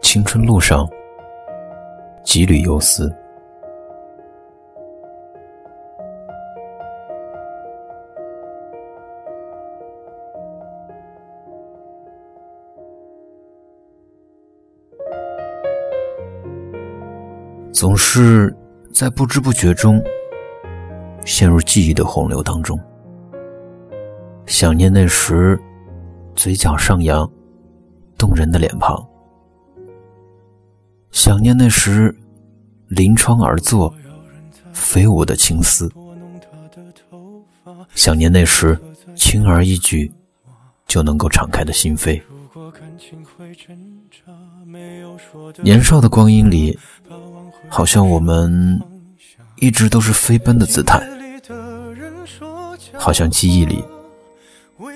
青春路上，几缕忧思。总是在不知不觉中陷入记忆的洪流当中，想念那时嘴角上扬、动人的脸庞，想念那时临窗而坐、飞舞的青丝，想念那时轻而易举就能够敞开的心扉。年少的光阴里。好像我们一直都是飞奔的姿态，好像记忆里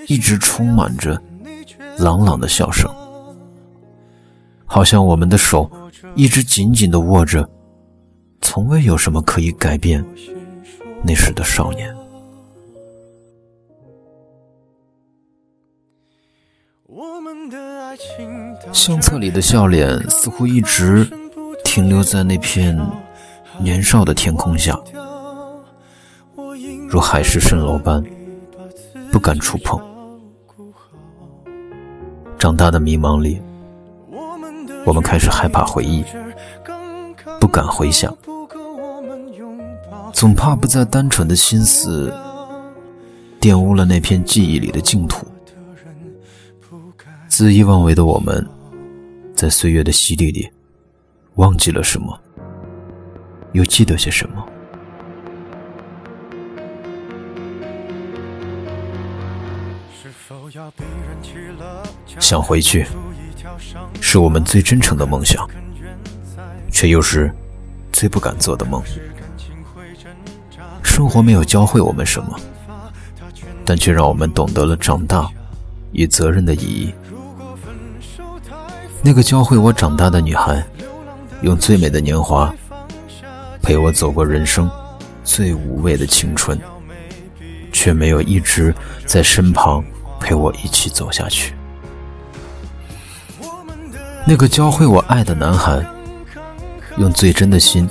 一直充满着朗朗的笑声，好像我们的手一直紧紧的握着，从未有什么可以改变那时的少年。相册里的笑脸似乎一直。停留在那片年少的天空下，如海市蜃楼般不敢触碰。长大的迷茫里，我们开始害怕回忆，不敢回想，总怕不再单纯的心思玷污了那片记忆里的净土。恣意妄为的我们，在岁月的洗礼里。忘记了什么，又记得些什么？想回去，是我们最真诚的梦想，却又是最不敢做的梦。生活没有教会我们什么，但却让我们懂得了长大与责任的意义。那个教会我长大的女孩。用最美的年华陪我走过人生最无畏的青春，却没有一直在身旁陪我一起走下去。那个教会我爱的男孩，用最真的心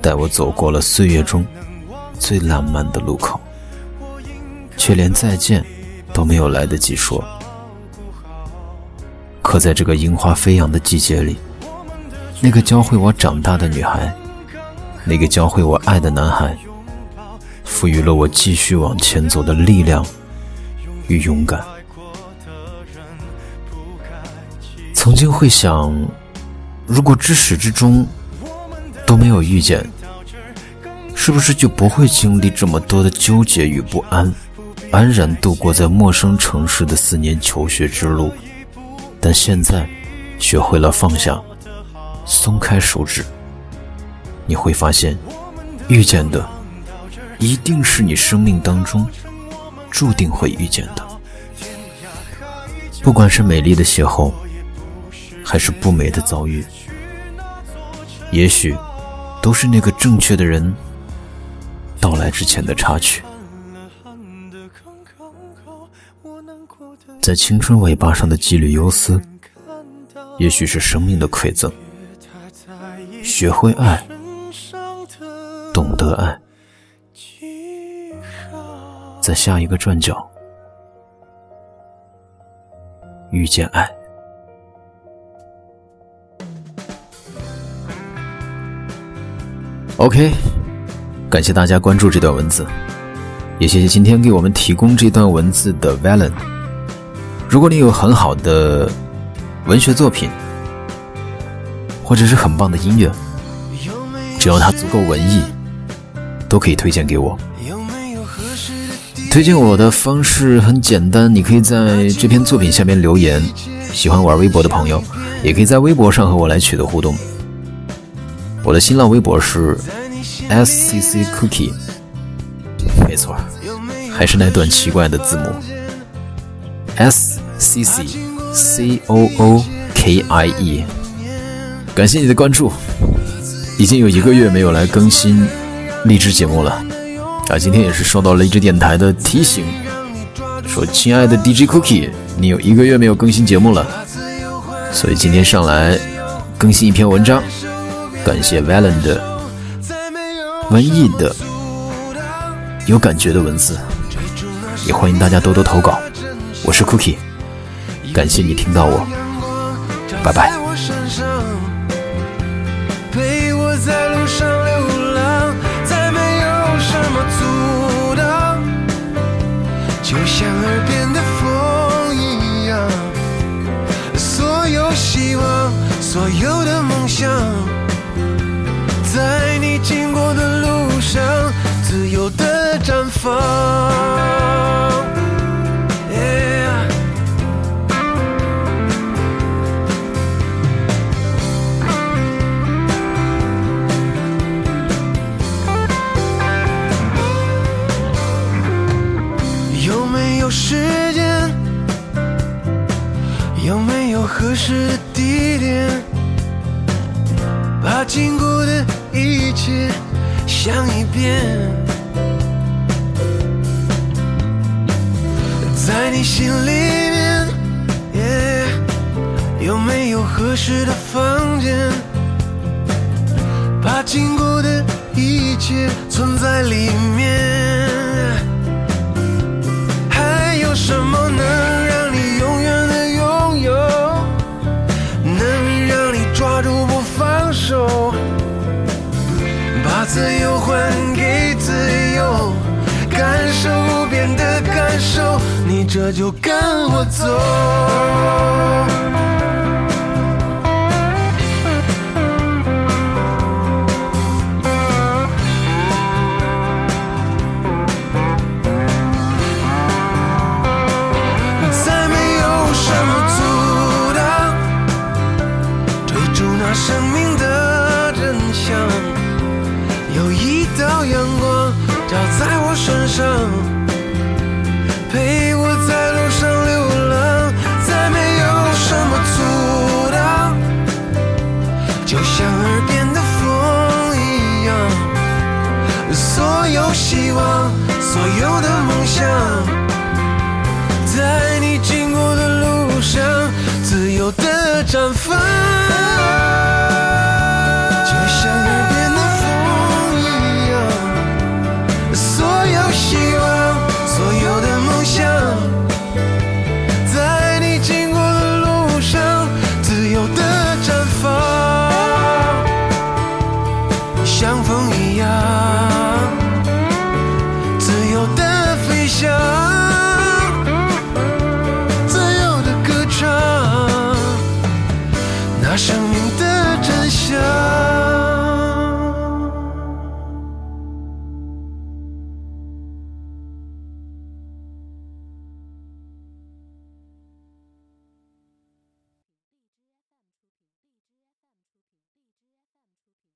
带我走过了岁月中最浪漫的路口，却连再见都没有来得及说。可在这个樱花飞扬的季节里。那个教会我长大的女孩，那个教会我爱的男孩，赋予了我继续往前走的力量与勇敢。曾经会想，如果至始至终都没有遇见，是不是就不会经历这么多的纠结与不安，安然度过在陌生城市的四年求学之路？但现在，学会了放下。松开手指，你会发现，遇见的一定是你生命当中注定会遇见的。不管是美丽的邂逅，还是不美的遭遇，也许都是那个正确的人到来之前的插曲。在青春尾巴上的几缕忧思，也许是生命的馈赠。学会爱，懂得爱，在下一个转角遇见爱。OK，感谢大家关注这段文字，也谢谢今天给我们提供这段文字的 Valen。如果你有很好的文学作品，或者是很棒的音乐，只要它足够文艺，都可以推荐给我。推荐我的方式很简单，你可以在这篇作品下面留言。喜欢玩微博的朋友，也可以在微博上和我来取得互动。我的新浪微博是 S C C Cookie，没错，还是那段奇怪的字母。S C C C O O K I E。感谢你的关注，已经有一个月没有来更新励志节目了。啊！今天也是收到了励志电台的提醒，说亲爱的 DJ Cookie，你有一个月没有更新节目了，所以今天上来更新一篇文章，感谢 Valen 的文艺的有感觉的文字，也欢迎大家多多投稿。我是 Cookie，感谢你听到我，拜拜。所有的梦想，哦，yeah，有没有时间？有没有合适的地点？把经过的一切想一遍。在你心里面耶有没有合适的房间？把经过的一切存在里面还有什么能让你永远的拥有？能让你抓住不放手？把自由这就跟我走。在你